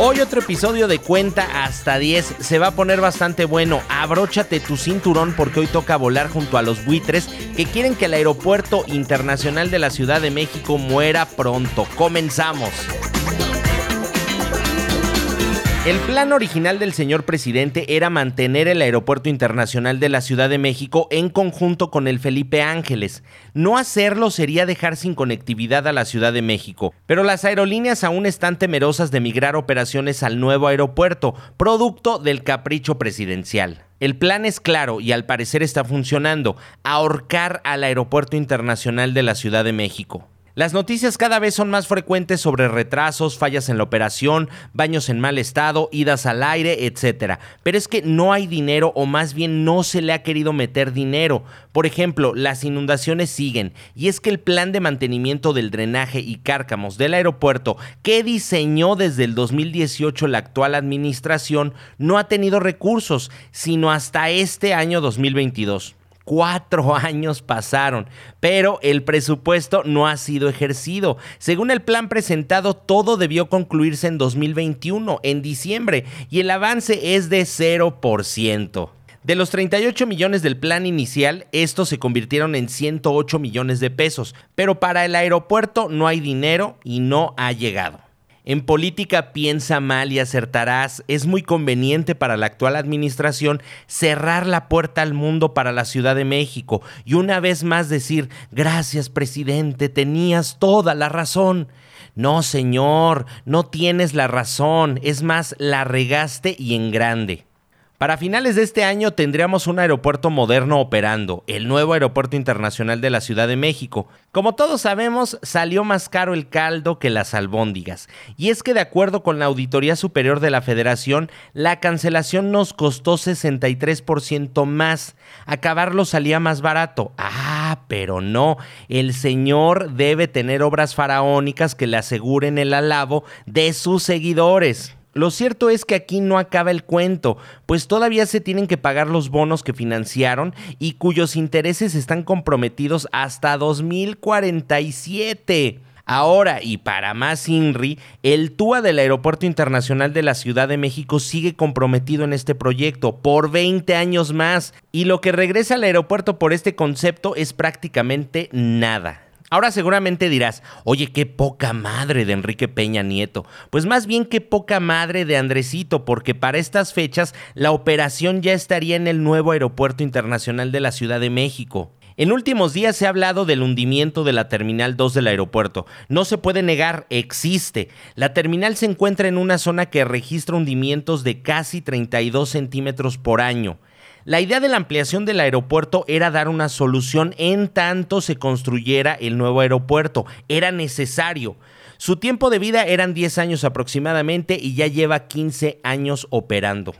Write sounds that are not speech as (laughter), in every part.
Hoy otro episodio de Cuenta hasta 10 se va a poner bastante bueno. Abróchate tu cinturón porque hoy toca volar junto a los buitres que quieren que el Aeropuerto Internacional de la Ciudad de México muera pronto. Comenzamos. El plan original del señor presidente era mantener el Aeropuerto Internacional de la Ciudad de México en conjunto con el Felipe Ángeles. No hacerlo sería dejar sin conectividad a la Ciudad de México, pero las aerolíneas aún están temerosas de migrar operaciones al nuevo aeropuerto, producto del capricho presidencial. El plan es claro y al parecer está funcionando, ahorcar al Aeropuerto Internacional de la Ciudad de México. Las noticias cada vez son más frecuentes sobre retrasos, fallas en la operación, baños en mal estado, idas al aire, etc. Pero es que no hay dinero o más bien no se le ha querido meter dinero. Por ejemplo, las inundaciones siguen y es que el plan de mantenimiento del drenaje y cárcamos del aeropuerto que diseñó desde el 2018 la actual administración no ha tenido recursos, sino hasta este año 2022. Cuatro (laughs) años pasaron, pero el presupuesto no ha sido ejercido. Según el plan presentado, todo debió concluirse en 2021, en diciembre, y el avance es de 0%. De los 38 millones del plan inicial, estos se convirtieron en 108 millones de pesos, pero para el aeropuerto no hay dinero y no ha llegado. En política piensa mal y acertarás. Es muy conveniente para la actual administración cerrar la puerta al mundo para la Ciudad de México y una vez más decir, gracias presidente, tenías toda la razón. No, señor, no tienes la razón. Es más, la regaste y en grande. Para finales de este año tendríamos un aeropuerto moderno operando, el nuevo Aeropuerto Internacional de la Ciudad de México. Como todos sabemos, salió más caro el caldo que las albóndigas. Y es que de acuerdo con la Auditoría Superior de la Federación, la cancelación nos costó 63% más. Acabarlo salía más barato. Ah, pero no. El señor debe tener obras faraónicas que le aseguren el alabo de sus seguidores. Lo cierto es que aquí no acaba el cuento, pues todavía se tienen que pagar los bonos que financiaron y cuyos intereses están comprometidos hasta 2047. Ahora, y para más INRI, el TUA del Aeropuerto Internacional de la Ciudad de México sigue comprometido en este proyecto por 20 años más, y lo que regresa al aeropuerto por este concepto es prácticamente nada. Ahora seguramente dirás, oye, qué poca madre de Enrique Peña Nieto. Pues más bien qué poca madre de Andresito, porque para estas fechas la operación ya estaría en el nuevo Aeropuerto Internacional de la Ciudad de México. En últimos días se ha hablado del hundimiento de la Terminal 2 del aeropuerto. No se puede negar, existe. La terminal se encuentra en una zona que registra hundimientos de casi 32 centímetros por año. La idea de la ampliación del aeropuerto era dar una solución en tanto se construyera el nuevo aeropuerto. Era necesario. Su tiempo de vida eran 10 años aproximadamente y ya lleva 15 años operando.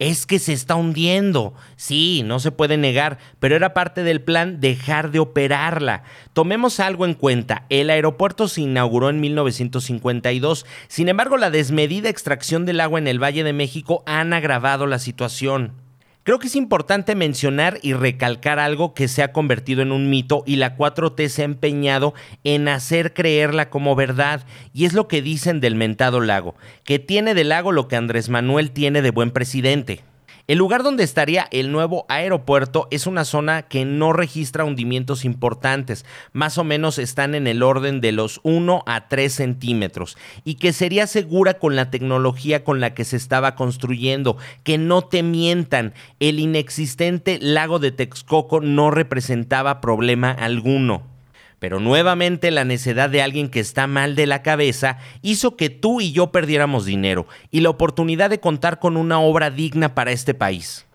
Es que se está hundiendo. Sí, no se puede negar, pero era parte del plan dejar de operarla. Tomemos algo en cuenta. El aeropuerto se inauguró en 1952. Sin embargo, la desmedida extracción del agua en el Valle de México han agravado la situación. Creo que es importante mencionar y recalcar algo que se ha convertido en un mito y la 4T se ha empeñado en hacer creerla como verdad y es lo que dicen del mentado lago, que tiene de lago lo que Andrés Manuel tiene de buen presidente. El lugar donde estaría el nuevo aeropuerto es una zona que no registra hundimientos importantes, más o menos están en el orden de los 1 a 3 centímetros, y que sería segura con la tecnología con la que se estaba construyendo, que no te mientan, el inexistente lago de Texcoco no representaba problema alguno. Pero nuevamente la necedad de alguien que está mal de la cabeza hizo que tú y yo perdiéramos dinero y la oportunidad de contar con una obra digna para este país.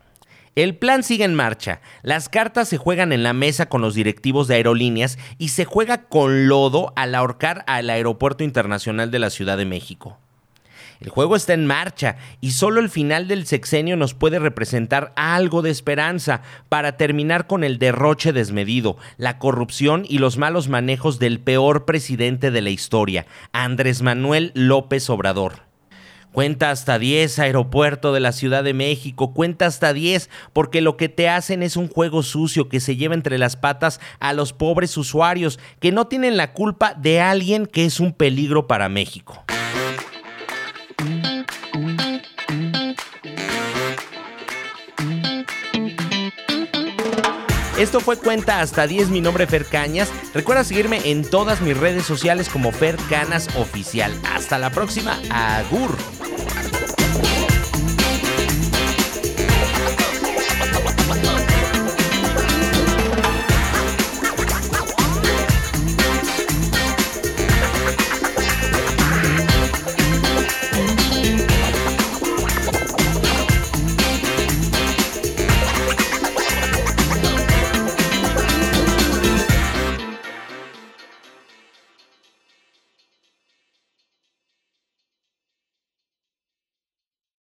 El plan sigue en marcha. Las cartas se juegan en la mesa con los directivos de aerolíneas y se juega con lodo al ahorcar al Aeropuerto Internacional de la Ciudad de México. El juego está en marcha y solo el final del sexenio nos puede representar algo de esperanza para terminar con el derroche desmedido, la corrupción y los malos manejos del peor presidente de la historia, Andrés Manuel López Obrador. Cuenta hasta 10, aeropuerto de la Ciudad de México. Cuenta hasta 10, porque lo que te hacen es un juego sucio que se lleva entre las patas a los pobres usuarios que no tienen la culpa de alguien que es un peligro para México. Esto fue Cuenta hasta 10, mi nombre Fer Cañas. Recuerda seguirme en todas mis redes sociales como Fer Canas Oficial. Hasta la próxima, agur.